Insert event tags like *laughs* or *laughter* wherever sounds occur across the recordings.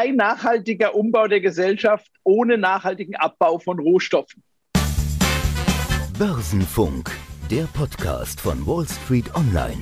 Kein nachhaltiger Umbau der Gesellschaft ohne nachhaltigen Abbau von Rohstoffen. Börsenfunk, der Podcast von Wall Street Online.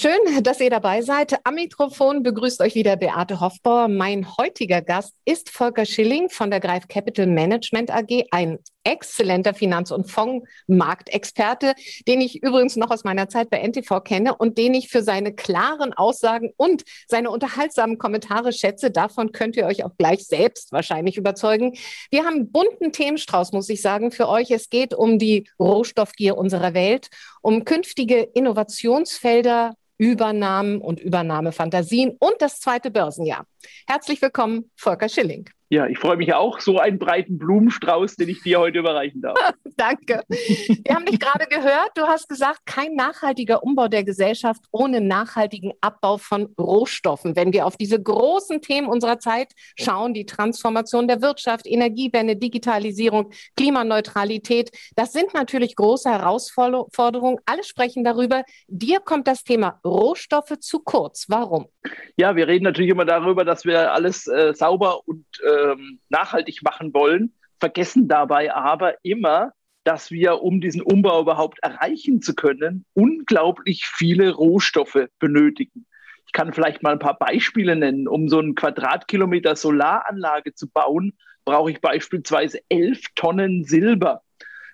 Schön, dass ihr dabei seid. Am Mikrofon begrüßt euch wieder Beate Hoffbauer. Mein heutiger Gast ist Volker Schilling von der Greif Capital Management AG, ein exzellenter Finanz- und Fondsmarktexperte, den ich übrigens noch aus meiner Zeit bei NTV kenne und den ich für seine klaren Aussagen und seine unterhaltsamen Kommentare schätze. Davon könnt ihr euch auch gleich selbst wahrscheinlich überzeugen. Wir haben einen bunten Themenstrauß, muss ich sagen, für euch. Es geht um die Rohstoffgier unserer Welt, um künftige Innovationsfelder Übernahmen und Übernahmefantasien und das zweite Börsenjahr. Herzlich willkommen, Volker Schilling. Ja, ich freue mich auch, so einen breiten Blumenstrauß, den ich dir heute überreichen darf. *laughs* Danke. Wir haben dich gerade gehört. Du hast gesagt, kein nachhaltiger Umbau der Gesellschaft ohne nachhaltigen Abbau von Rohstoffen. Wenn wir auf diese großen Themen unserer Zeit schauen, die Transformation der Wirtschaft, Energiewende, Digitalisierung, Klimaneutralität, das sind natürlich große Herausforderungen. Alle sprechen darüber. Dir kommt das Thema Rohstoffe zu kurz. Warum? Ja, wir reden natürlich immer darüber, dass wir alles äh, sauber und ähm, nachhaltig machen wollen, vergessen dabei aber immer, dass wir, um diesen Umbau überhaupt erreichen zu können, unglaublich viele Rohstoffe benötigen. Ich kann vielleicht mal ein paar Beispiele nennen. Um so einen Quadratkilometer Solaranlage zu bauen, brauche ich beispielsweise elf Tonnen Silber.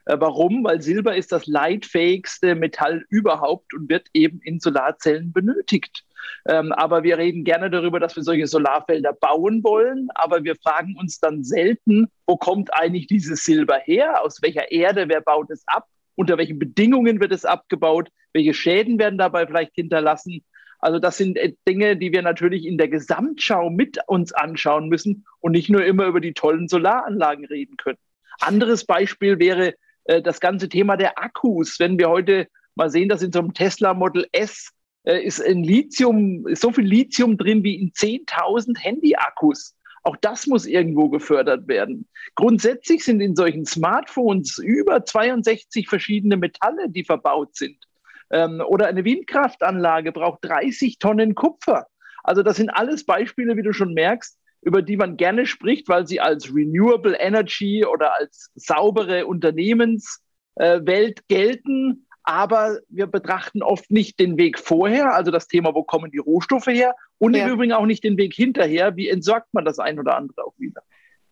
Äh, warum? Weil Silber ist das leitfähigste Metall überhaupt und wird eben in Solarzellen benötigt. Ähm, aber wir reden gerne darüber, dass wir solche Solarfelder bauen wollen. Aber wir fragen uns dann selten, wo kommt eigentlich dieses Silber her? Aus welcher Erde? Wer baut es ab? Unter welchen Bedingungen wird es abgebaut? Welche Schäden werden dabei vielleicht hinterlassen? Also das sind äh, Dinge, die wir natürlich in der Gesamtschau mit uns anschauen müssen und nicht nur immer über die tollen Solaranlagen reden können. Anderes Beispiel wäre äh, das ganze Thema der Akkus. Wenn wir heute mal sehen, dass in so einem Tesla Model S ist ein Lithium, so viel Lithium drin wie in 10.000 Handy-Akkus. Auch das muss irgendwo gefördert werden. Grundsätzlich sind in solchen Smartphones über 62 verschiedene Metalle, die verbaut sind. Ähm, oder eine Windkraftanlage braucht 30 Tonnen Kupfer. Also das sind alles Beispiele, wie du schon merkst, über die man gerne spricht, weil sie als Renewable Energy oder als saubere Unternehmenswelt äh, gelten aber wir betrachten oft nicht den Weg vorher, also das Thema, wo kommen die Rohstoffe her, und ja. im Übrigen auch nicht den Weg hinterher, wie entsorgt man das ein oder andere auch wieder.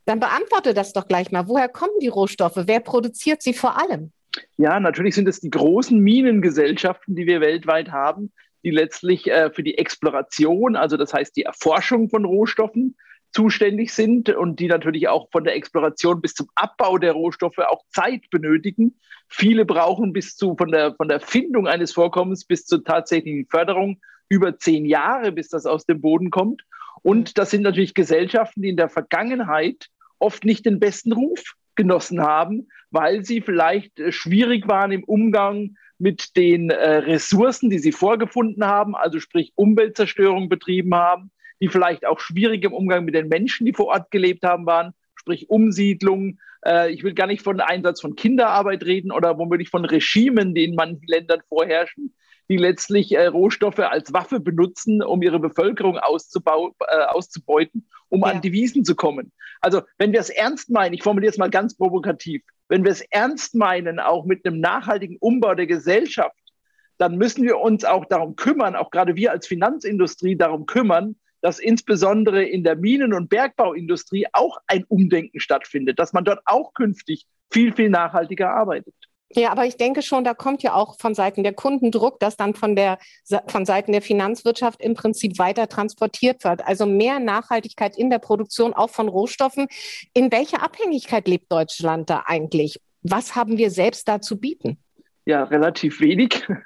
Dann beantworte das doch gleich mal. Woher kommen die Rohstoffe? Wer produziert sie vor allem? Ja, natürlich sind es die großen Minengesellschaften, die wir weltweit haben, die letztlich äh, für die Exploration, also das heißt die Erforschung von Rohstoffen, zuständig sind und die natürlich auch von der Exploration bis zum Abbau der Rohstoffe auch Zeit benötigen. Viele brauchen bis zu von der, von der Findung eines Vorkommens bis zur tatsächlichen Förderung über zehn Jahre, bis das aus dem Boden kommt. Und das sind natürlich Gesellschaften, die in der Vergangenheit oft nicht den besten Ruf genossen haben, weil sie vielleicht äh, schwierig waren im Umgang mit den äh, Ressourcen, die sie vorgefunden haben, also sprich Umweltzerstörung betrieben haben, die vielleicht auch schwierig im Umgang mit den Menschen, die vor Ort gelebt haben, waren, sprich Umsiedlung. Äh, ich will gar nicht von Einsatz von Kinderarbeit reden oder womöglich von Regimen, die in manchen Ländern vorherrschen, die letztlich äh, Rohstoffe als Waffe benutzen, um ihre Bevölkerung äh, auszubeuten, um ja. an Devisen zu kommen. Also wenn wir es ernst meinen, ich formuliere es mal ganz provokativ, wenn wir es ernst meinen, auch mit einem nachhaltigen Umbau der Gesellschaft, dann müssen wir uns auch darum kümmern, auch gerade wir als Finanzindustrie darum kümmern, dass insbesondere in der Minen- und Bergbauindustrie auch ein Umdenken stattfindet, dass man dort auch künftig viel, viel nachhaltiger arbeitet. Ja, aber ich denke schon, da kommt ja auch von Seiten der Kunden Druck, dass dann von der von Seiten der Finanzwirtschaft im Prinzip weiter transportiert wird. Also mehr Nachhaltigkeit in der Produktion, auch von Rohstoffen. In welcher Abhängigkeit lebt Deutschland da eigentlich? Was haben wir selbst da zu bieten? Ja relativ wenig. *laughs*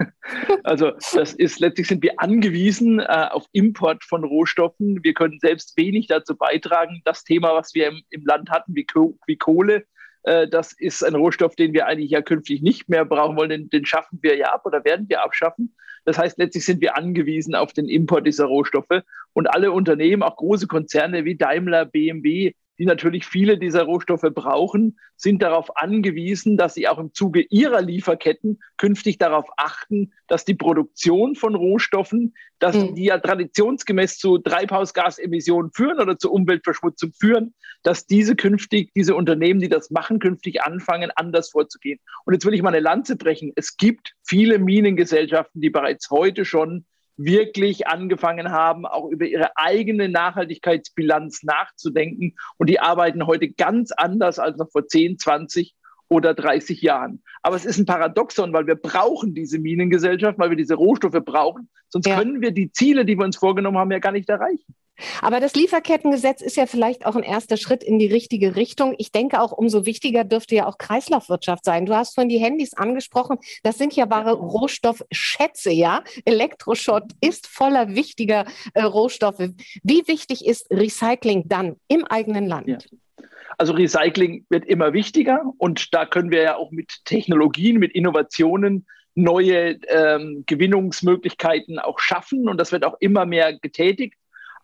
Also das ist letztlich sind wir angewiesen äh, auf Import von Rohstoffen. Wir können selbst wenig dazu beitragen. Das Thema, was wir im, im Land hatten, wie, wie Kohle, äh, das ist ein Rohstoff, den wir eigentlich ja künftig nicht mehr brauchen wollen. Den, den schaffen wir ja ab oder werden wir abschaffen. Das heißt, letztlich sind wir angewiesen auf den Import dieser Rohstoffe. Und alle Unternehmen, auch große Konzerne wie Daimler, BMW, die natürlich viele dieser Rohstoffe brauchen, sind darauf angewiesen, dass sie auch im Zuge ihrer Lieferketten künftig darauf achten, dass die Produktion von Rohstoffen, dass mhm. die ja traditionsgemäß zu Treibhausgasemissionen führen oder zur Umweltverschmutzung führen, dass diese künftig, diese Unternehmen, die das machen, künftig anfangen, anders vorzugehen. Und jetzt will ich mal eine Lanze brechen. Es gibt viele Minengesellschaften, die bereits heute schon wirklich angefangen haben, auch über ihre eigene Nachhaltigkeitsbilanz nachzudenken. Und die arbeiten heute ganz anders als noch vor 10, 20 oder 30 Jahren. Aber es ist ein Paradoxon, weil wir brauchen diese Minengesellschaft, weil wir diese Rohstoffe brauchen. Sonst ja. können wir die Ziele, die wir uns vorgenommen haben, ja gar nicht erreichen. Aber das Lieferkettengesetz ist ja vielleicht auch ein erster Schritt in die richtige Richtung. Ich denke auch, umso wichtiger dürfte ja auch Kreislaufwirtschaft sein. Du hast vorhin die Handys angesprochen. Das sind ja wahre Rohstoffschätze, ja? Elektroschrott ist voller wichtiger äh, Rohstoffe. Wie wichtig ist Recycling dann im eigenen Land? Ja. Also Recycling wird immer wichtiger und da können wir ja auch mit Technologien, mit Innovationen neue ähm, Gewinnungsmöglichkeiten auch schaffen und das wird auch immer mehr getätigt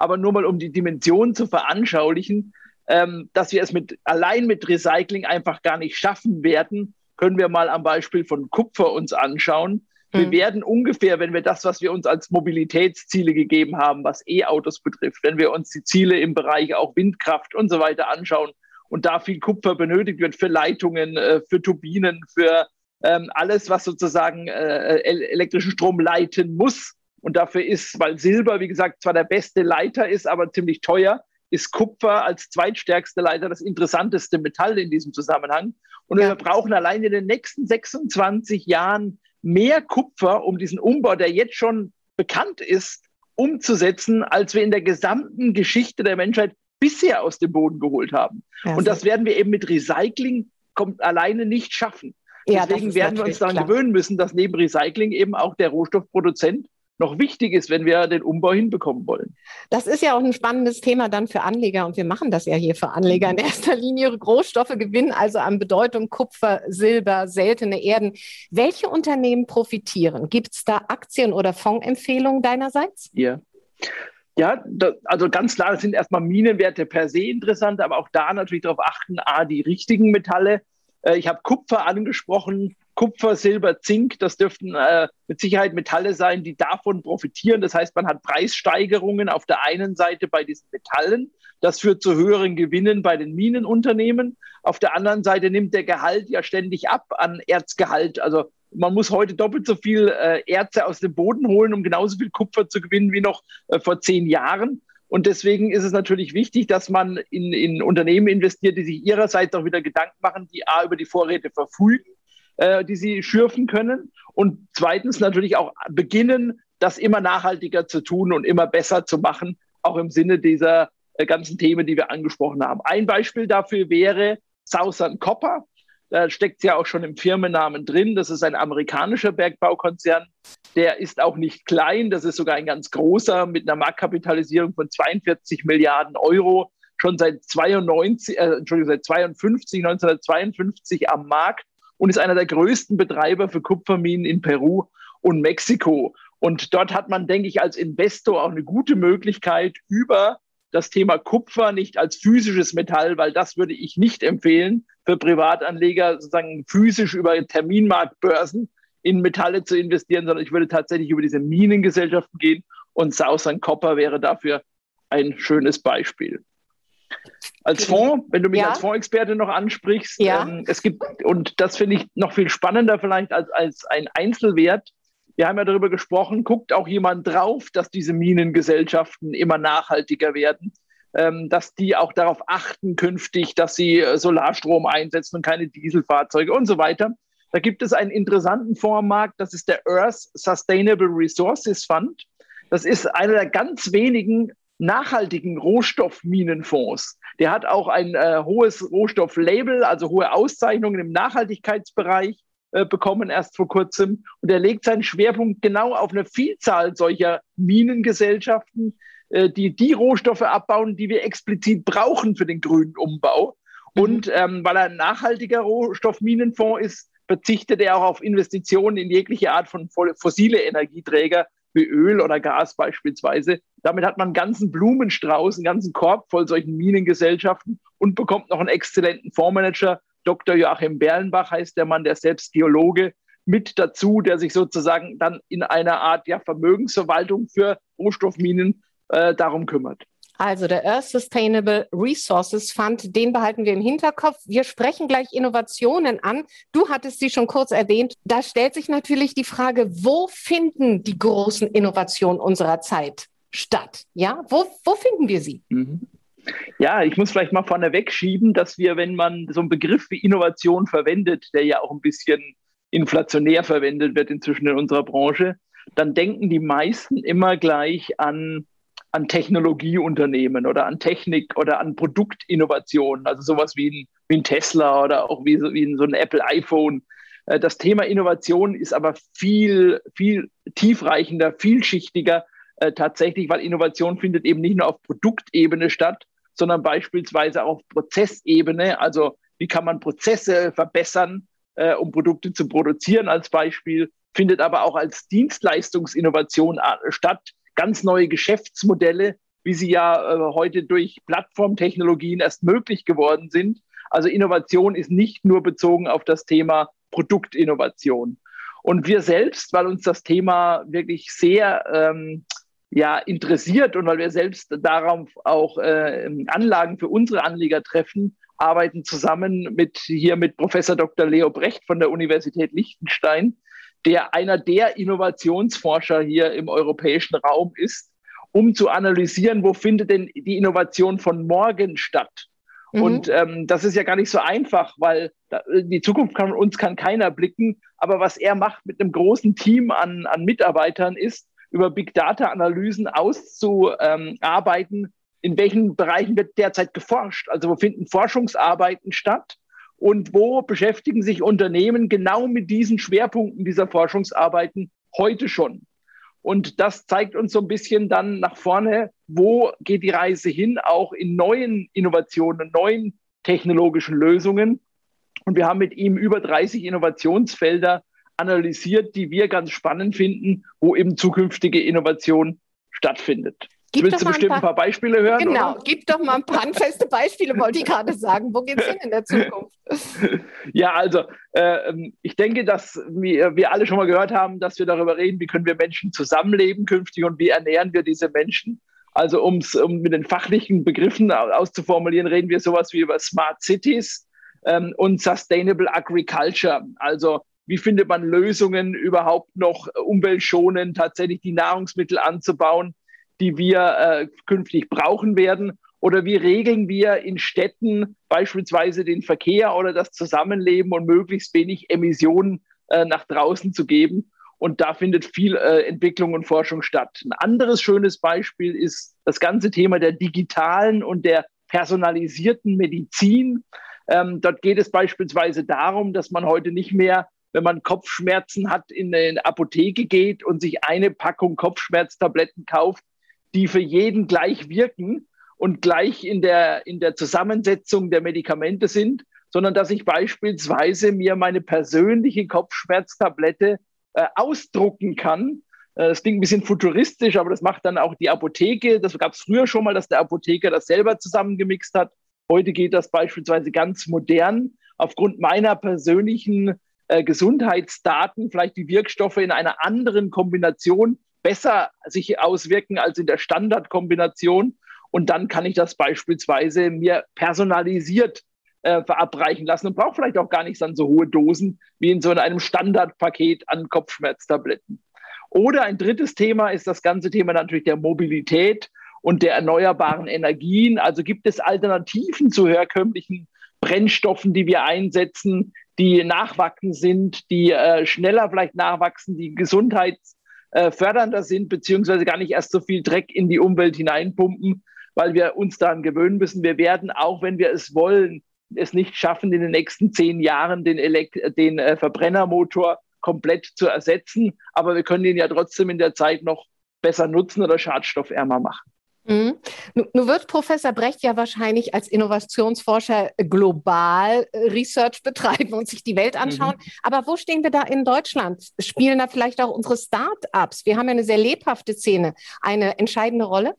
aber nur mal um die Dimension zu veranschaulichen, ähm, dass wir es mit, allein mit Recycling einfach gar nicht schaffen werden, können wir mal am Beispiel von Kupfer uns anschauen. Wir mhm. werden ungefähr, wenn wir das, was wir uns als Mobilitätsziele gegeben haben, was E-Autos betrifft, wenn wir uns die Ziele im Bereich auch Windkraft und so weiter anschauen und da viel Kupfer benötigt wird für Leitungen, äh, für Turbinen, für ähm, alles, was sozusagen äh, elektrischen Strom leiten muss, und dafür ist, weil Silber, wie gesagt, zwar der beste Leiter ist, aber ziemlich teuer, ist Kupfer als zweitstärkste Leiter das interessanteste Metall in diesem Zusammenhang. Und ja. wir brauchen allein in den nächsten 26 Jahren mehr Kupfer, um diesen Umbau, der jetzt schon bekannt ist, umzusetzen, als wir in der gesamten Geschichte der Menschheit bisher aus dem Boden geholt haben. Ja, und das werden wir eben mit Recycling kommt, alleine nicht schaffen. Ja, Deswegen werden wir uns daran klar. gewöhnen müssen, dass neben Recycling eben auch der Rohstoffproduzent noch wichtig ist, wenn wir den Umbau hinbekommen wollen. Das ist ja auch ein spannendes Thema dann für Anleger und wir machen das ja hier für Anleger in erster Linie. Rohstoffe gewinnen also an Bedeutung Kupfer, Silber, seltene Erden. Welche Unternehmen profitieren? Gibt es da Aktien- oder Fondsempfehlungen deinerseits? Ja. Ja, da, also ganz klar, das sind erstmal Minenwerte per se interessant, aber auch da natürlich darauf achten, a, die richtigen Metalle. Äh, ich habe Kupfer angesprochen. Kupfer, Silber, Zink, das dürften äh, mit Sicherheit Metalle sein, die davon profitieren. Das heißt, man hat Preissteigerungen auf der einen Seite bei diesen Metallen. Das führt zu höheren Gewinnen bei den Minenunternehmen. Auf der anderen Seite nimmt der Gehalt ja ständig ab an Erzgehalt. Also man muss heute doppelt so viel äh, Erze aus dem Boden holen, um genauso viel Kupfer zu gewinnen wie noch äh, vor zehn Jahren. Und deswegen ist es natürlich wichtig, dass man in, in Unternehmen investiert, die sich ihrerseits auch wieder Gedanken machen, die A über die Vorräte verfügen äh, die sie schürfen können. Und zweitens natürlich auch beginnen, das immer nachhaltiger zu tun und immer besser zu machen, auch im Sinne dieser äh, ganzen Themen, die wir angesprochen haben. Ein Beispiel dafür wäre Southern Copper. Da steckt es ja auch schon im Firmennamen drin. Das ist ein amerikanischer Bergbaukonzern. Der ist auch nicht klein. Das ist sogar ein ganz großer mit einer Marktkapitalisierung von 42 Milliarden Euro. Schon seit 92, äh, Entschuldigung, seit 52, 1952 am Markt und ist einer der größten Betreiber für Kupferminen in Peru und Mexiko. Und dort hat man, denke ich, als Investor auch eine gute Möglichkeit, über das Thema Kupfer nicht als physisches Metall, weil das würde ich nicht empfehlen, für Privatanleger sozusagen physisch über Terminmarktbörsen in Metalle zu investieren, sondern ich würde tatsächlich über diese Minengesellschaften gehen und Southern Copper wäre dafür ein schönes Beispiel. Als Fonds, wenn du mich ja. als Fondsexperte noch ansprichst, ja. ähm, es gibt, und das finde ich noch viel spannender vielleicht als, als ein Einzelwert. Wir haben ja darüber gesprochen, guckt auch jemand drauf, dass diese Minengesellschaften immer nachhaltiger werden, ähm, dass die auch darauf achten künftig, dass sie äh, Solarstrom einsetzen und keine Dieselfahrzeuge und so weiter. Da gibt es einen interessanten Fondsmarkt, das ist der Earth Sustainable Resources Fund. Das ist einer der ganz wenigen nachhaltigen Rohstoffminenfonds. Der hat auch ein äh, hohes Rohstofflabel, also hohe Auszeichnungen im Nachhaltigkeitsbereich äh, bekommen erst vor kurzem. Und er legt seinen Schwerpunkt genau auf eine Vielzahl solcher Minengesellschaften, äh, die die Rohstoffe abbauen, die wir explizit brauchen für den grünen Umbau. Mhm. Und ähm, weil er ein nachhaltiger Rohstoffminenfonds ist, verzichtet er auch auf Investitionen in jegliche Art von fossile Energieträger, wie Öl oder Gas beispielsweise. Damit hat man einen ganzen Blumenstrauß, einen ganzen Korb voll solchen Minengesellschaften und bekommt noch einen exzellenten Fondsmanager. Dr. Joachim Berlenbach heißt der Mann, der selbst Geologe mit dazu, der sich sozusagen dann in einer Art ja, Vermögensverwaltung für Rohstoffminen äh, darum kümmert. Also der Earth Sustainable Resources Fund, den behalten wir im Hinterkopf. Wir sprechen gleich Innovationen an. Du hattest sie schon kurz erwähnt. Da stellt sich natürlich die Frage, wo finden die großen Innovationen unserer Zeit statt? Ja, wo, wo finden wir sie? Mhm. Ja, ich muss vielleicht mal vorneweg schieben, dass wir, wenn man so einen Begriff wie Innovation verwendet, der ja auch ein bisschen inflationär verwendet wird inzwischen in unserer Branche, dann denken die meisten immer gleich an an Technologieunternehmen oder an Technik oder an Produktinnovationen, also sowas wie ein, wie ein Tesla oder auch wie, wie ein, so ein Apple iPhone. Äh, das Thema Innovation ist aber viel, viel tiefreichender, vielschichtiger äh, tatsächlich, weil Innovation findet eben nicht nur auf Produktebene statt, sondern beispielsweise auf Prozessebene. Also wie kann man Prozesse verbessern, äh, um Produkte zu produzieren als Beispiel, findet aber auch als Dienstleistungsinnovation äh, statt ganz neue Geschäftsmodelle, wie sie ja äh, heute durch Plattformtechnologien erst möglich geworden sind. Also Innovation ist nicht nur bezogen auf das Thema Produktinnovation. Und wir selbst, weil uns das Thema wirklich sehr ähm, ja, interessiert und weil wir selbst darauf auch äh, Anlagen für unsere Anleger treffen, arbeiten zusammen mit hier mit Professor Dr. Leo Brecht von der Universität Liechtenstein der einer der Innovationsforscher hier im europäischen Raum ist, um zu analysieren, wo findet denn die Innovation von morgen statt. Mhm. Und ähm, das ist ja gar nicht so einfach, weil da, die Zukunft kann uns kann keiner blicken. Aber was er macht mit einem großen Team an, an Mitarbeitern ist, über Big Data Analysen auszuarbeiten, in welchen Bereichen wird derzeit geforscht. Also wo finden Forschungsarbeiten statt? Und wo beschäftigen sich Unternehmen genau mit diesen Schwerpunkten dieser Forschungsarbeiten heute schon? Und das zeigt uns so ein bisschen dann nach vorne, wo geht die Reise hin, auch in neuen Innovationen, neuen technologischen Lösungen. Und wir haben mit ihm über 30 Innovationsfelder analysiert, die wir ganz spannend finden, wo eben zukünftige Innovation stattfindet. Gib Willst du bestimmt ein paar, ein paar, Beispiele hören? Genau, oder? gib doch mal ein paar handfeste Beispiele, wollte ich gerade sagen. Wo geht es hin in der Zukunft? *laughs* Ja, also äh, ich denke, dass wir, wir alle schon mal gehört haben, dass wir darüber reden, wie können wir Menschen zusammenleben künftig und wie ernähren wir diese Menschen. Also um's, um mit den fachlichen Begriffen auszuformulieren, reden wir sowas wie über Smart Cities ähm, und Sustainable Agriculture. Also wie findet man Lösungen, überhaupt noch umweltschonend tatsächlich die Nahrungsmittel anzubauen? Die wir äh, künftig brauchen werden? Oder wie regeln wir in Städten beispielsweise den Verkehr oder das Zusammenleben und möglichst wenig Emissionen äh, nach draußen zu geben? Und da findet viel äh, Entwicklung und Forschung statt. Ein anderes schönes Beispiel ist das ganze Thema der digitalen und der personalisierten Medizin. Ähm, dort geht es beispielsweise darum, dass man heute nicht mehr, wenn man Kopfschmerzen hat, in eine Apotheke geht und sich eine Packung Kopfschmerztabletten kauft, die für jeden gleich wirken und gleich in der, in der Zusammensetzung der Medikamente sind, sondern dass ich beispielsweise mir meine persönliche Kopfschmerztablette äh, ausdrucken kann. Äh, das klingt ein bisschen futuristisch, aber das macht dann auch die Apotheke. Das gab es früher schon mal, dass der Apotheker das selber zusammengemixt hat. Heute geht das beispielsweise ganz modern. Aufgrund meiner persönlichen äh, Gesundheitsdaten, vielleicht die Wirkstoffe in einer anderen Kombination besser sich auswirken als in der Standardkombination. Und dann kann ich das beispielsweise mir personalisiert äh, verabreichen lassen und brauche vielleicht auch gar nicht dann so hohe Dosen wie in so einem Standardpaket an Kopfschmerztabletten. Oder ein drittes Thema ist das ganze Thema natürlich der Mobilität und der erneuerbaren Energien. Also gibt es Alternativen zu herkömmlichen Brennstoffen, die wir einsetzen, die nachwachsen sind, die äh, schneller vielleicht nachwachsen, die gesundheits äh, fördernder sind, beziehungsweise gar nicht erst so viel Dreck in die Umwelt hineinpumpen, weil wir uns daran gewöhnen müssen. Wir werden, auch wenn wir es wollen, es nicht schaffen, in den nächsten zehn Jahren den, Elekt den äh, Verbrennermotor komplett zu ersetzen. Aber wir können ihn ja trotzdem in der Zeit noch besser nutzen oder schadstoffärmer machen. Mhm. Nun wird Professor Brecht ja wahrscheinlich als Innovationsforscher global äh, Research betreiben und sich die Welt anschauen. Mhm. Aber wo stehen wir da in Deutschland? Spielen da vielleicht auch unsere Start-ups? Wir haben ja eine sehr lebhafte Szene, eine entscheidende Rolle?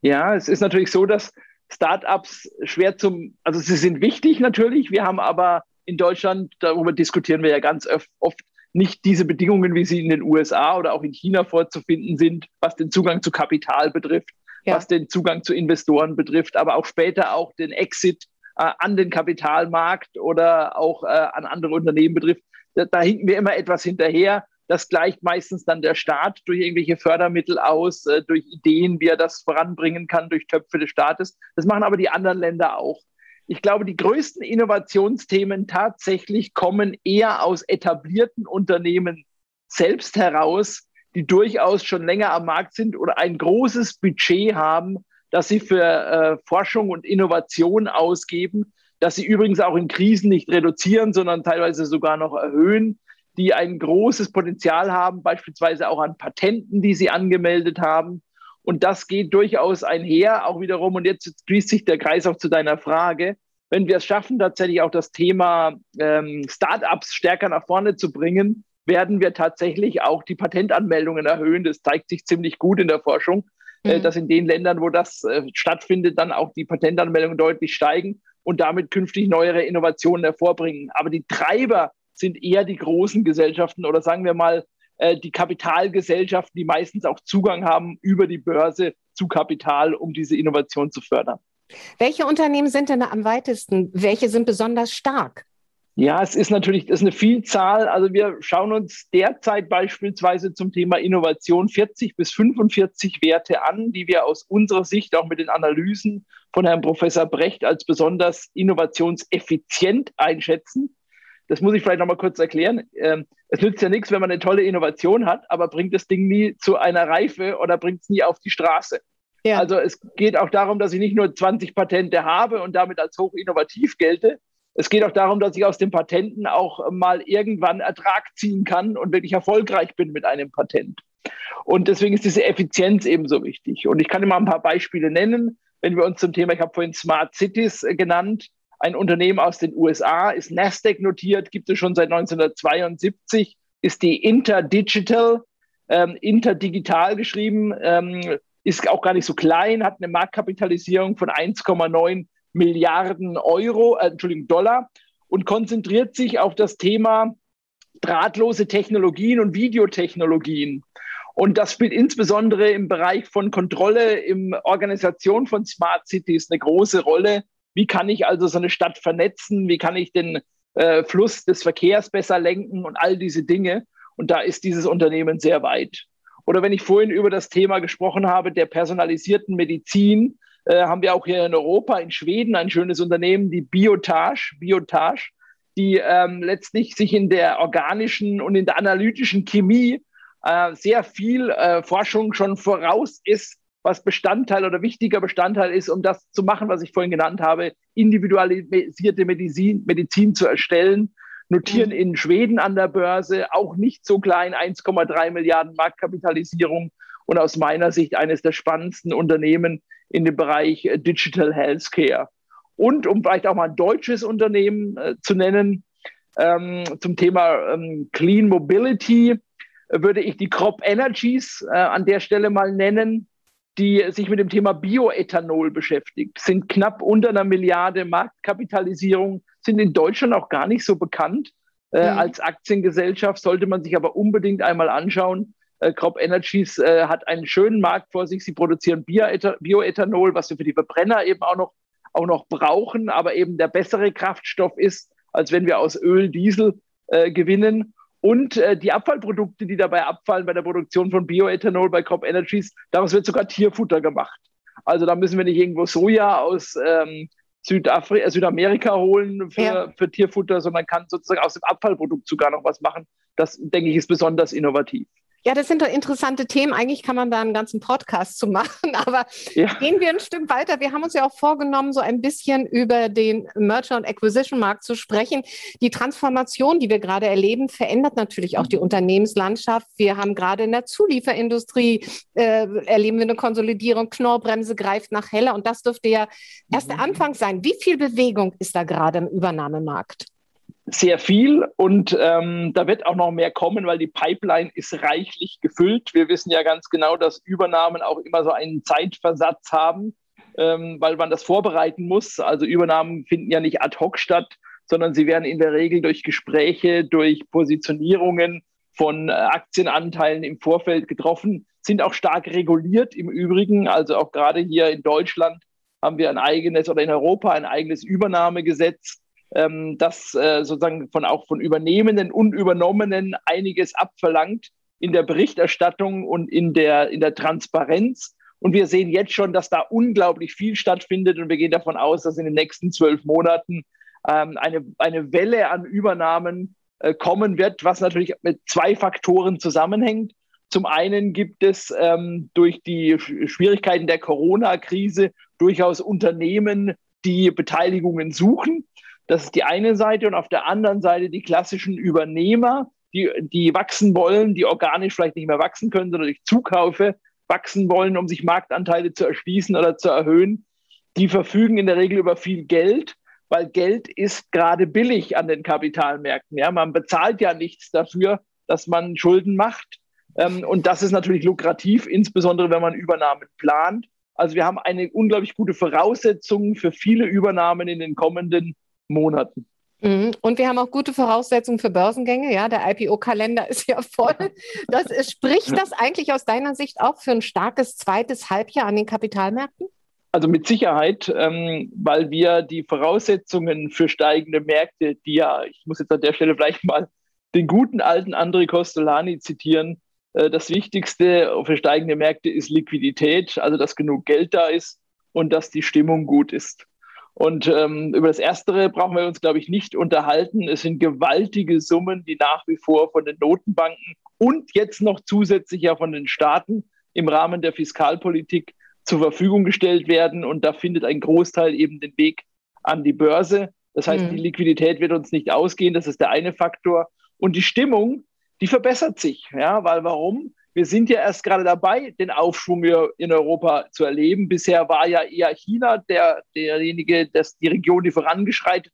Ja, es ist natürlich so, dass Startups schwer zum, also sie sind wichtig natürlich. Wir haben aber in Deutschland, darüber diskutieren wir ja ganz oft, nicht diese Bedingungen, wie sie in den USA oder auch in China vorzufinden sind, was den Zugang zu Kapital betrifft, ja. was den Zugang zu Investoren betrifft, aber auch später auch den Exit äh, an den Kapitalmarkt oder auch äh, an andere Unternehmen betrifft. Da, da hinken wir immer etwas hinterher. Das gleicht meistens dann der Staat durch irgendwelche Fördermittel aus, äh, durch Ideen, wie er das voranbringen kann, durch Töpfe des Staates. Das machen aber die anderen Länder auch. Ich glaube, die größten Innovationsthemen tatsächlich kommen eher aus etablierten Unternehmen selbst heraus, die durchaus schon länger am Markt sind oder ein großes Budget haben, das sie für äh, Forschung und Innovation ausgeben, das sie übrigens auch in Krisen nicht reduzieren, sondern teilweise sogar noch erhöhen, die ein großes Potenzial haben, beispielsweise auch an Patenten, die sie angemeldet haben. Und das geht durchaus einher, auch wiederum, und jetzt schließt sich der Kreis auch zu deiner Frage, wenn wir es schaffen, tatsächlich auch das Thema ähm, Startups stärker nach vorne zu bringen, werden wir tatsächlich auch die Patentanmeldungen erhöhen. Das zeigt sich ziemlich gut in der Forschung, äh, mhm. dass in den Ländern, wo das äh, stattfindet, dann auch die Patentanmeldungen deutlich steigen und damit künftig neuere Innovationen hervorbringen. Aber die Treiber sind eher die großen Gesellschaften oder sagen wir mal äh, die Kapitalgesellschaften, die meistens auch Zugang haben über die Börse zu Kapital, um diese Innovation zu fördern. Welche Unternehmen sind denn am weitesten? Welche sind besonders stark? Ja, es ist natürlich das ist eine Vielzahl. Also wir schauen uns derzeit beispielsweise zum Thema Innovation 40 bis 45 Werte an, die wir aus unserer Sicht auch mit den Analysen von Herrn Professor Brecht als besonders innovationseffizient einschätzen. Das muss ich vielleicht noch mal kurz erklären. Ähm, es nützt ja nichts, wenn man eine tolle Innovation hat, aber bringt das Ding nie zu einer Reife oder bringt es nie auf die Straße. Ja. Also es geht auch darum, dass ich nicht nur 20 Patente habe und damit als hoch innovativ gelte. Es geht auch darum, dass ich aus den Patenten auch mal irgendwann Ertrag ziehen kann und wirklich erfolgreich bin mit einem Patent. Und deswegen ist diese Effizienz ebenso wichtig. Und ich kann immer ein paar Beispiele nennen. Wenn wir uns zum Thema, ich habe vorhin Smart Cities äh, genannt, ein Unternehmen aus den USA, ist Nasdaq notiert, gibt es schon seit 1972, ist die Interdigital, ähm, interdigital geschrieben, ähm, ist auch gar nicht so klein, hat eine Marktkapitalisierung von 1,9 Milliarden Euro, äh, Entschuldigung, Dollar und konzentriert sich auf das Thema drahtlose Technologien und Videotechnologien. Und das spielt insbesondere im Bereich von Kontrolle, im Organisation von Smart Cities eine große Rolle, wie kann ich also so eine Stadt vernetzen? Wie kann ich den äh, Fluss des Verkehrs besser lenken und all diese Dinge? Und da ist dieses Unternehmen sehr weit. Oder wenn ich vorhin über das Thema gesprochen habe, der personalisierten Medizin, äh, haben wir auch hier in Europa, in Schweden, ein schönes Unternehmen, die Biotage, Biotage die ähm, letztlich sich in der organischen und in der analytischen Chemie äh, sehr viel äh, Forschung schon voraus ist, was Bestandteil oder wichtiger Bestandteil ist, um das zu machen, was ich vorhin genannt habe, individualisierte Medizin, Medizin zu erstellen. Notieren mhm. in Schweden an der Börse, auch nicht so klein, 1,3 Milliarden Marktkapitalisierung und aus meiner Sicht eines der spannendsten Unternehmen in dem Bereich äh, Digital Healthcare. Und um vielleicht auch mal ein deutsches Unternehmen äh, zu nennen, ähm, zum Thema ähm, Clean Mobility äh, würde ich die Crop Energies äh, an der Stelle mal nennen die sich mit dem Thema Bioethanol beschäftigt, sind knapp unter einer Milliarde Marktkapitalisierung, sind in Deutschland auch gar nicht so bekannt. Äh, mhm. Als Aktiengesellschaft sollte man sich aber unbedingt einmal anschauen. Äh, Crop Energies äh, hat einen schönen Markt vor sich. Sie produzieren Bioethanol, was wir für die Verbrenner eben auch noch, auch noch brauchen, aber eben der bessere Kraftstoff ist, als wenn wir aus Öl Diesel äh, gewinnen. Und äh, die Abfallprodukte, die dabei abfallen bei der Produktion von Bioethanol bei Crop Energies, daraus wird sogar Tierfutter gemacht. Also da müssen wir nicht irgendwo Soja aus ähm, Südafri äh, Südamerika holen für, ja. für Tierfutter, sondern kann sozusagen aus dem Abfallprodukt sogar noch was machen. Das, denke ich, ist besonders innovativ. Ja, das sind doch interessante Themen. Eigentlich kann man da einen ganzen Podcast zu machen, *laughs* aber ja. gehen wir ein Stück weiter. Wir haben uns ja auch vorgenommen, so ein bisschen über den Merger- und Acquisition-Markt zu sprechen. Die Transformation, die wir gerade erleben, verändert natürlich auch die Unternehmenslandschaft. Wir haben gerade in der Zulieferindustrie, äh, erleben wir eine Konsolidierung, Knorrbremse greift nach heller und das dürfte ja erst der mhm. Anfang sein. Wie viel Bewegung ist da gerade im Übernahmemarkt? Sehr viel und ähm, da wird auch noch mehr kommen, weil die Pipeline ist reichlich gefüllt. Wir wissen ja ganz genau, dass Übernahmen auch immer so einen Zeitversatz haben. ähm, weil man das vorbereiten muss. Also Übernahmen finden ja nicht ad hoc statt, sondern sie werden in der Regel durch Gespräche, durch Positionierungen von äh, Aktienanteilen im Vorfeld getroffen, sind auch stark reguliert im Übrigen. Also auch gerade hier in Deutschland haben wir ein eigenes oder in Europa ein eigenes Übernahmegesetz, ähm, das äh, sozusagen von auch von Übernehmenden und Übernommenen einiges abverlangt in der Berichterstattung und in der, in der Transparenz. Und wir sehen jetzt schon, dass da unglaublich viel stattfindet. Und wir gehen davon aus, dass in den nächsten zwölf Monaten ähm, eine, eine Welle an Übernahmen äh, kommen wird, was natürlich mit zwei Faktoren zusammenhängt. Zum einen gibt es ähm, durch die Schwierigkeiten der Corona-Krise durchaus Unternehmen, die Beteiligungen suchen. Das ist die eine Seite. Und auf der anderen Seite die klassischen Übernehmer, die, die wachsen wollen, die organisch vielleicht nicht mehr wachsen können, sondern durch Zukaufe wachsen wollen, um sich Marktanteile zu erschließen oder zu erhöhen. Die verfügen in der Regel über viel Geld, weil Geld ist gerade billig an den Kapitalmärkten. Ja, man bezahlt ja nichts dafür, dass man Schulden macht. Ähm, und das ist natürlich lukrativ, insbesondere wenn man Übernahmen plant. Also wir haben eine unglaublich gute Voraussetzung für viele Übernahmen in den kommenden Monaten. Mhm. Und wir haben auch gute Voraussetzungen für Börsengänge. Ja, der IPO-Kalender *laughs* ist ja voll. Das, spricht das eigentlich aus deiner Sicht auch für ein starkes zweites Halbjahr an den Kapitalmärkten? Also mit Sicherheit, ähm, weil wir die Voraussetzungen für steigende Märkte, die ja, ich muss jetzt an der Stelle vielleicht mal den guten alten André Costolani zitieren, äh, das Wichtigste für steigende Märkte ist Liquidität, also dass genug Geld da ist und dass die Stimmung gut ist. Und ähm, über das Erstere brauchen wir uns, glaube ich, nicht unterhalten. Es sind gewaltige Summen, die nach wie vor von den Notenbanken und jetzt noch zusätzlich ja von den Staaten im Rahmen der Fiskalpolitik zur Verfügung gestellt werden. Und da findet ein Großteil eben den Weg an die Börse. Das heißt, mhm. die Liquidität wird uns nicht ausgehen. Das ist der eine Faktor. Und die Stimmung, die verbessert sich. Ja, weil warum? Wir sind ja erst gerade dabei, den Aufschwung in Europa zu erleben. Bisher war ja eher China der, derjenige, dass die Region, die vorangeschreitet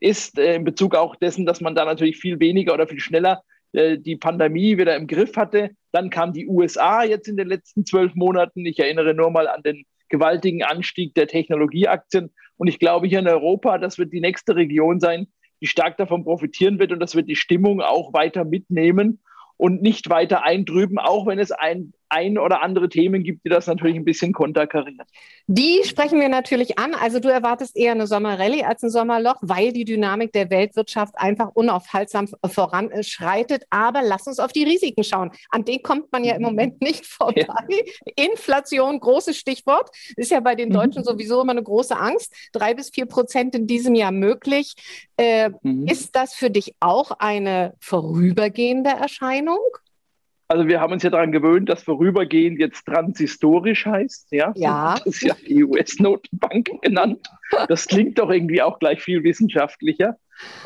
ist, äh, in Bezug auch dessen, dass man da natürlich viel weniger oder viel schneller äh, die Pandemie wieder im Griff hatte. Dann kam die USA jetzt in den letzten zwölf Monaten. Ich erinnere nur mal an den gewaltigen Anstieg der Technologieaktien. Und ich glaube, hier in Europa, das wird die nächste Region sein, die stark davon profitieren wird und das wird die Stimmung auch weiter mitnehmen und nicht weiter eintrüben, auch wenn es ein, ein oder andere Themen gibt, die das natürlich ein bisschen konterkarieren. Die sprechen wir natürlich an. Also du erwartest eher eine Sommerrallye als ein Sommerloch, weil die Dynamik der Weltwirtschaft einfach unaufhaltsam voranschreitet. Aber lass uns auf die Risiken schauen. An denen kommt man ja im Moment nicht *laughs* vorbei. Ja. Inflation, großes Stichwort, ist ja bei den mhm. Deutschen mhm. sowieso immer eine große Angst. Drei bis vier Prozent in diesem Jahr möglich. Äh, mhm. Ist das für dich auch eine vorübergehende Erscheinung? Also wir haben uns ja daran gewöhnt, dass vorübergehend jetzt transistorisch heißt. Ja, ja. *laughs* das ist ja die US-Notenbank genannt. Das klingt doch irgendwie auch gleich viel wissenschaftlicher.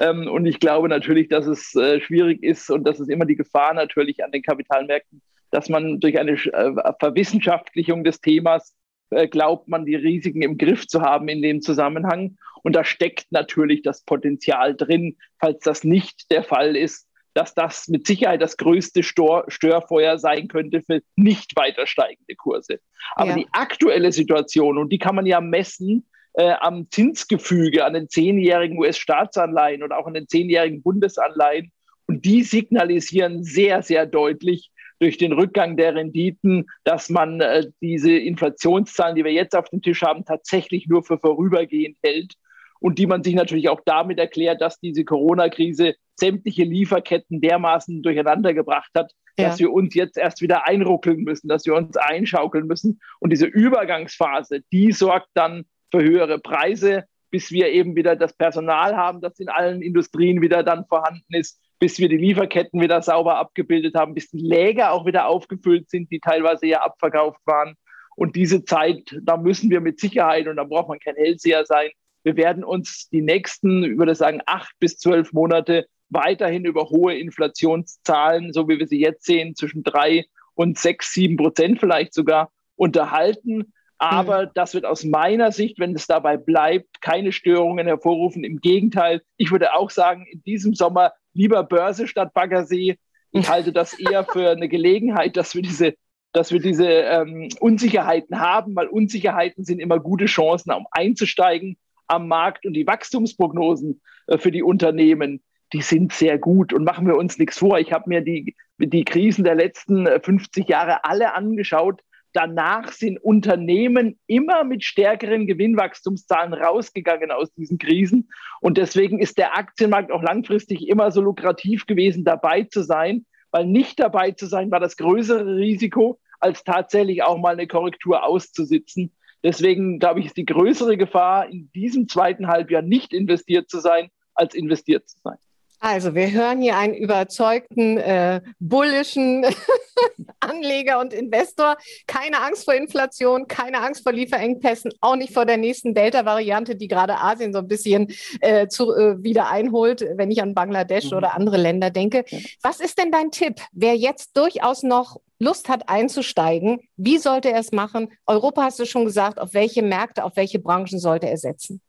Ähm, und ich glaube natürlich, dass es äh, schwierig ist und das ist immer die Gefahr natürlich an den Kapitalmärkten, dass man durch eine äh, Verwissenschaftlichung des Themas äh, glaubt, man die Risiken im Griff zu haben in dem Zusammenhang. Und da steckt natürlich das Potenzial drin, falls das nicht der Fall ist, dass das mit Sicherheit das größte Stor Störfeuer sein könnte für nicht weiter steigende Kurse. Aber ja. die aktuelle Situation, und die kann man ja messen, äh, am Zinsgefüge, an den zehnjährigen US-Staatsanleihen und auch an den zehnjährigen Bundesanleihen. Und die signalisieren sehr, sehr deutlich durch den Rückgang der Renditen, dass man äh, diese Inflationszahlen, die wir jetzt auf dem Tisch haben, tatsächlich nur für vorübergehend hält und die man sich natürlich auch damit erklärt, dass diese Corona-Krise sämtliche Lieferketten dermaßen durcheinander gebracht hat, ja. dass wir uns jetzt erst wieder einruckeln müssen, dass wir uns einschaukeln müssen. Und diese Übergangsphase, die sorgt dann für höhere Preise, bis wir eben wieder das Personal haben, das in allen Industrien wieder dann vorhanden ist, bis wir die Lieferketten wieder sauber abgebildet haben, bis die Läger auch wieder aufgefüllt sind, die teilweise ja abverkauft waren. Und diese Zeit, da müssen wir mit Sicherheit, und da braucht man kein Hellseher sein, wir werden uns die nächsten, ich würde sagen, acht bis zwölf Monate weiterhin über hohe Inflationszahlen, so wie wir sie jetzt sehen, zwischen drei und sechs, sieben Prozent vielleicht sogar unterhalten. Aber mhm. das wird aus meiner Sicht, wenn es dabei bleibt, keine Störungen hervorrufen. Im Gegenteil, ich würde auch sagen, in diesem Sommer lieber Börse statt Baggersee. Ich *laughs* halte das eher für eine Gelegenheit, dass wir diese dass wir diese ähm, Unsicherheiten haben, weil Unsicherheiten sind immer gute Chancen, um einzusteigen am Markt und die Wachstumsprognosen äh, für die Unternehmen, die sind sehr gut und machen wir uns nichts vor. Ich habe mir die, die Krisen der letzten 50 äh, Jahre alle angeschaut. Danach sind Unternehmen immer mit stärkeren Gewinnwachstumszahlen rausgegangen aus diesen Krisen. Und deswegen ist der Aktienmarkt auch langfristig immer so lukrativ gewesen, dabei zu sein, weil nicht dabei zu sein war das größere Risiko, als tatsächlich auch mal eine Korrektur auszusitzen. Deswegen glaube ich, ist die größere Gefahr, in diesem zweiten Halbjahr nicht investiert zu sein, als investiert zu sein. Also, wir hören hier einen überzeugten, äh, bullischen *laughs* Anleger und Investor. Keine Angst vor Inflation, keine Angst vor Lieferengpässen, auch nicht vor der nächsten Delta-Variante, die gerade Asien so ein bisschen äh, zu, äh, wieder einholt, wenn ich an Bangladesch mhm. oder andere Länder denke. Was ist denn dein Tipp, wer jetzt durchaus noch Lust hat einzusteigen, wie sollte er es machen? Europa hast du schon gesagt, auf welche Märkte, auf welche Branchen sollte er setzen?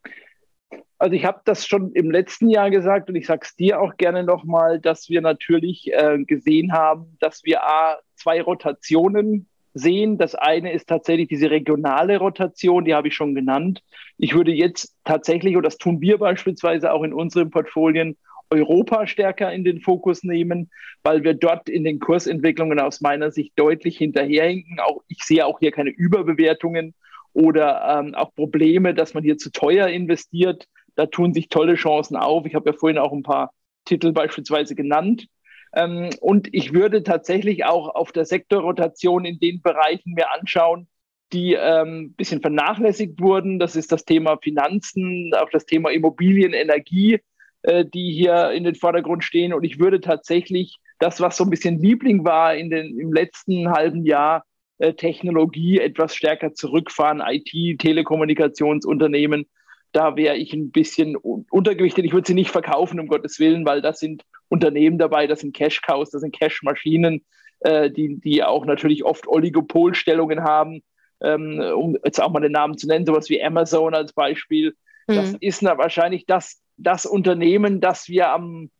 Also ich habe das schon im letzten Jahr gesagt und ich sage es dir auch gerne nochmal, dass wir natürlich äh, gesehen haben, dass wir A, zwei Rotationen sehen. Das eine ist tatsächlich diese regionale Rotation, die habe ich schon genannt. Ich würde jetzt tatsächlich, und das tun wir beispielsweise auch in unseren Portfolien, Europa stärker in den Fokus nehmen, weil wir dort in den Kursentwicklungen aus meiner Sicht deutlich hinterherhinken. Auch ich sehe auch hier keine Überbewertungen oder ähm, auch Probleme, dass man hier zu teuer investiert. Da tun sich tolle Chancen auf. Ich habe ja vorhin auch ein paar Titel beispielsweise genannt. Ähm, und ich würde tatsächlich auch auf der Sektorrotation in den Bereichen mir anschauen, die ein ähm, bisschen vernachlässigt wurden. Das ist das Thema Finanzen, auch das Thema Immobilien, Energie, äh, die hier in den Vordergrund stehen. Und ich würde tatsächlich das, was so ein bisschen Liebling war in den, im letzten halben Jahr, äh, Technologie etwas stärker zurückfahren, IT, Telekommunikationsunternehmen, da wäre ich ein bisschen untergewichtet. Ich würde sie nicht verkaufen, um Gottes Willen, weil das sind Unternehmen dabei, das sind Cash-Cows, das sind Cash-Maschinen, äh, die, die auch natürlich oft Oligopolstellungen haben. Ähm, um jetzt auch mal den Namen zu nennen, sowas wie Amazon als Beispiel. Mhm. Das ist na, wahrscheinlich das, das Unternehmen, das wir am,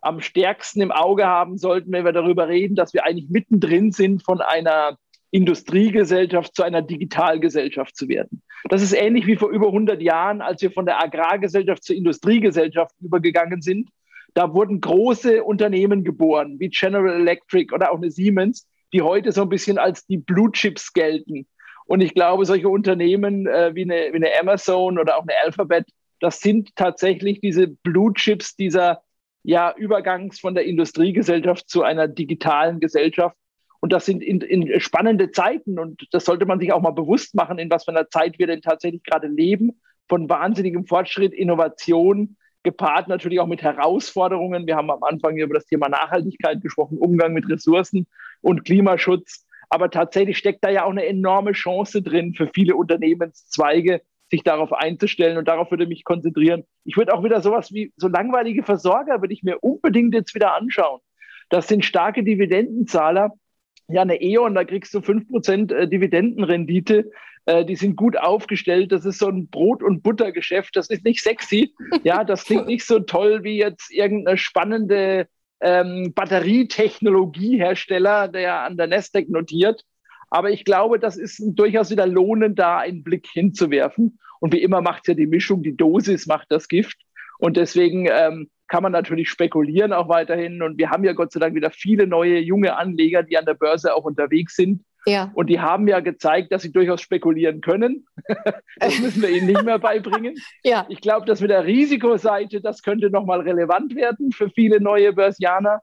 am stärksten im Auge haben sollten, wenn wir darüber reden, dass wir eigentlich mittendrin sind von einer Industriegesellschaft zu einer Digitalgesellschaft zu werden. Das ist ähnlich wie vor über 100 Jahren, als wir von der Agrargesellschaft zur Industriegesellschaft übergegangen sind. Da wurden große Unternehmen geboren, wie General Electric oder auch eine Siemens, die heute so ein bisschen als die Blue Chips gelten. Und ich glaube, solche Unternehmen äh, wie, eine, wie eine Amazon oder auch eine Alphabet, das sind tatsächlich diese Blue Chips dieser ja, Übergangs von der Industriegesellschaft zu einer digitalen Gesellschaft. Und das sind in, in spannende Zeiten und das sollte man sich auch mal bewusst machen, in was für einer Zeit wir denn tatsächlich gerade leben, von wahnsinnigem Fortschritt, Innovation, gepaart natürlich auch mit Herausforderungen. Wir haben am Anfang über das Thema Nachhaltigkeit gesprochen, Umgang mit Ressourcen und Klimaschutz. Aber tatsächlich steckt da ja auch eine enorme Chance drin für viele Unternehmenszweige, sich darauf einzustellen und darauf würde ich mich konzentrieren. Ich würde auch wieder sowas wie so langweilige Versorger würde ich mir unbedingt jetzt wieder anschauen. Das sind starke Dividendenzahler, ja, eine E.ON, da kriegst du 5% äh, Dividendenrendite. Äh, die sind gut aufgestellt. Das ist so ein Brot- und Buttergeschäft. Das ist nicht sexy. Ja, das klingt nicht so toll wie jetzt irgendeine spannende ähm, Batterietechnologiehersteller, der an der Nasdaq notiert. Aber ich glaube, das ist durchaus wieder lohnend, da einen Blick hinzuwerfen. Und wie immer macht ja die Mischung, die Dosis macht das Gift. Und deswegen ähm, kann man natürlich spekulieren auch weiterhin. Und wir haben ja Gott sei Dank wieder viele neue junge Anleger, die an der Börse auch unterwegs sind. Ja. Und die haben ja gezeigt, dass sie durchaus spekulieren können. *laughs* das müssen wir ihnen nicht mehr beibringen. Ja. Ich glaube, dass mit der Risikoseite, das könnte nochmal relevant werden für viele neue Börsianer.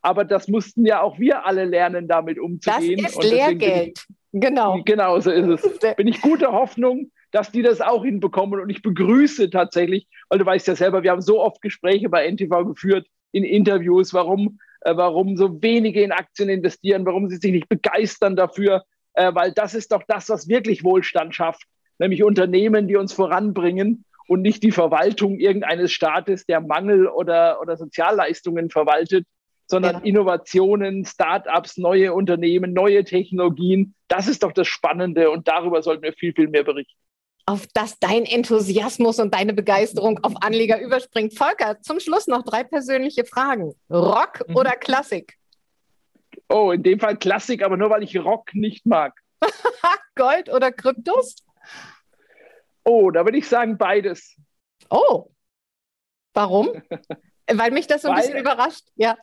Aber das mussten ja auch wir alle lernen, damit umzugehen. Das ist Lehrgeld. genau. Genau, so ist es. Bin ich guter Hoffnung, dass die das auch hinbekommen. Und ich begrüße tatsächlich, weil du weißt ja selber, wir haben so oft Gespräche bei NTV geführt, in Interviews, warum, äh, warum so wenige in Aktien investieren, warum sie sich nicht begeistern dafür, äh, weil das ist doch das, was wirklich Wohlstand schafft, nämlich Unternehmen, die uns voranbringen und nicht die Verwaltung irgendeines Staates, der Mangel oder, oder Sozialleistungen verwaltet, sondern ja. Innovationen, Startups, neue Unternehmen, neue Technologien. Das ist doch das Spannende und darüber sollten wir viel, viel mehr berichten auf das dein Enthusiasmus und deine Begeisterung auf Anleger überspringt. Volker, zum Schluss noch drei persönliche Fragen. Rock mhm. oder Klassik? Oh, in dem Fall Klassik, aber nur weil ich Rock nicht mag. *laughs* Gold oder Kryptos? Oh, da würde ich sagen beides. Oh, warum? *laughs* weil mich das so ein weil, bisschen überrascht, ja.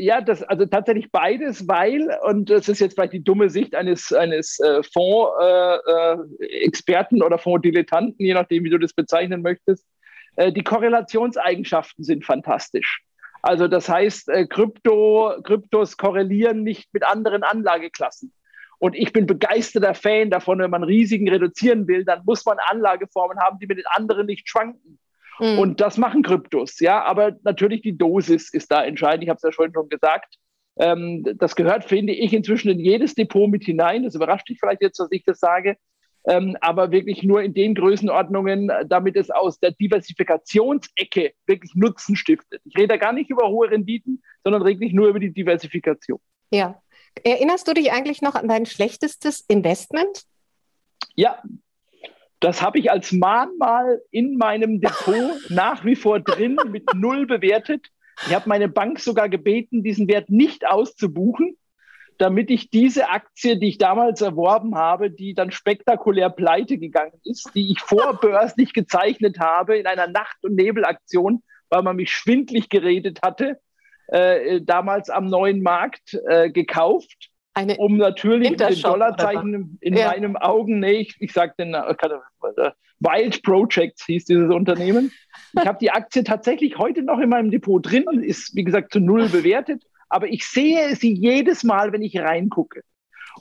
Ja, das, also tatsächlich beides, weil, und das ist jetzt vielleicht die dumme Sicht eines, eines äh, Fonds-Experten äh, äh, oder Fondsdilettanten, je nachdem, wie du das bezeichnen möchtest, äh, die Korrelationseigenschaften sind fantastisch. Also das heißt, äh, Krypto, Kryptos korrelieren nicht mit anderen Anlageklassen. Und ich bin begeisterter Fan davon, wenn man Risiken reduzieren will, dann muss man Anlageformen haben, die mit den anderen nicht schwanken. Mhm. Und das machen Kryptos, ja. Aber natürlich die Dosis ist da entscheidend. Ich habe es ja schon schon gesagt. Ähm, das gehört, finde ich, inzwischen in jedes Depot mit hinein. Das überrascht dich vielleicht jetzt, dass ich das sage. Ähm, aber wirklich nur in den Größenordnungen, damit es aus der Diversifikationsecke wirklich Nutzen stiftet. Ich rede gar nicht über hohe Renditen, sondern wirklich nur über die Diversifikation. Ja. Erinnerst du dich eigentlich noch an dein schlechtestes Investment? Ja, das habe ich als Mahnmal in meinem Depot *laughs* nach wie vor drin mit null bewertet. Ich habe meine Bank sogar gebeten, diesen Wert nicht auszubuchen, damit ich diese Aktie, die ich damals erworben habe, die dann spektakulär pleite gegangen ist, die ich vorbörslich gezeichnet habe in einer Nacht- und Nebelaktion, weil man mich schwindlig geredet hatte, äh, damals am neuen Markt äh, gekauft eine um natürlich mit den Dollarzeichen in ja. meinen Augen, nee, ich, ich sag den äh, Wild Projects hieß dieses Unternehmen. Ich habe die Aktie tatsächlich heute noch in meinem Depot drin, ist wie gesagt zu null bewertet, aber ich sehe sie jedes Mal, wenn ich reingucke.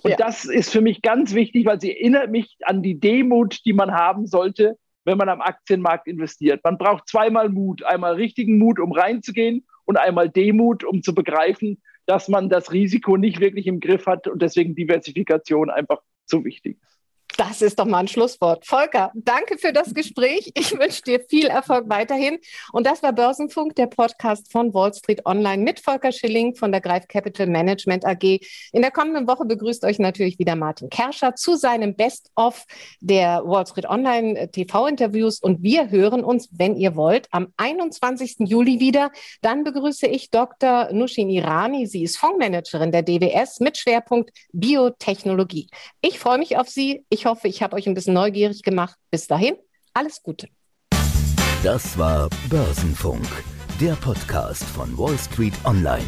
Und ja. das ist für mich ganz wichtig, weil sie erinnert mich an die Demut, die man haben sollte, wenn man am Aktienmarkt investiert. Man braucht zweimal Mut. Einmal richtigen Mut, um reinzugehen und einmal Demut, um zu begreifen, dass man das Risiko nicht wirklich im Griff hat und deswegen Diversifikation einfach so wichtig ist. Das ist doch mal ein Schlusswort. Volker, danke für das Gespräch. Ich wünsche dir viel Erfolg weiterhin. Und das war Börsenfunk, der Podcast von Wall Street Online mit Volker Schilling von der Greif Capital Management AG. In der kommenden Woche begrüßt euch natürlich wieder Martin Kerscher zu seinem Best-of der Wall Street Online TV-Interviews. Und wir hören uns, wenn ihr wollt, am 21. Juli wieder. Dann begrüße ich Dr. Nushin Irani. Sie ist Fondsmanagerin der DWS mit Schwerpunkt Biotechnologie. Ich freue mich auf Sie. Ich hoffe, ich habe euch ein bisschen neugierig gemacht. Bis dahin, alles Gute. Das war Börsenfunk, der Podcast von Wall Street Online.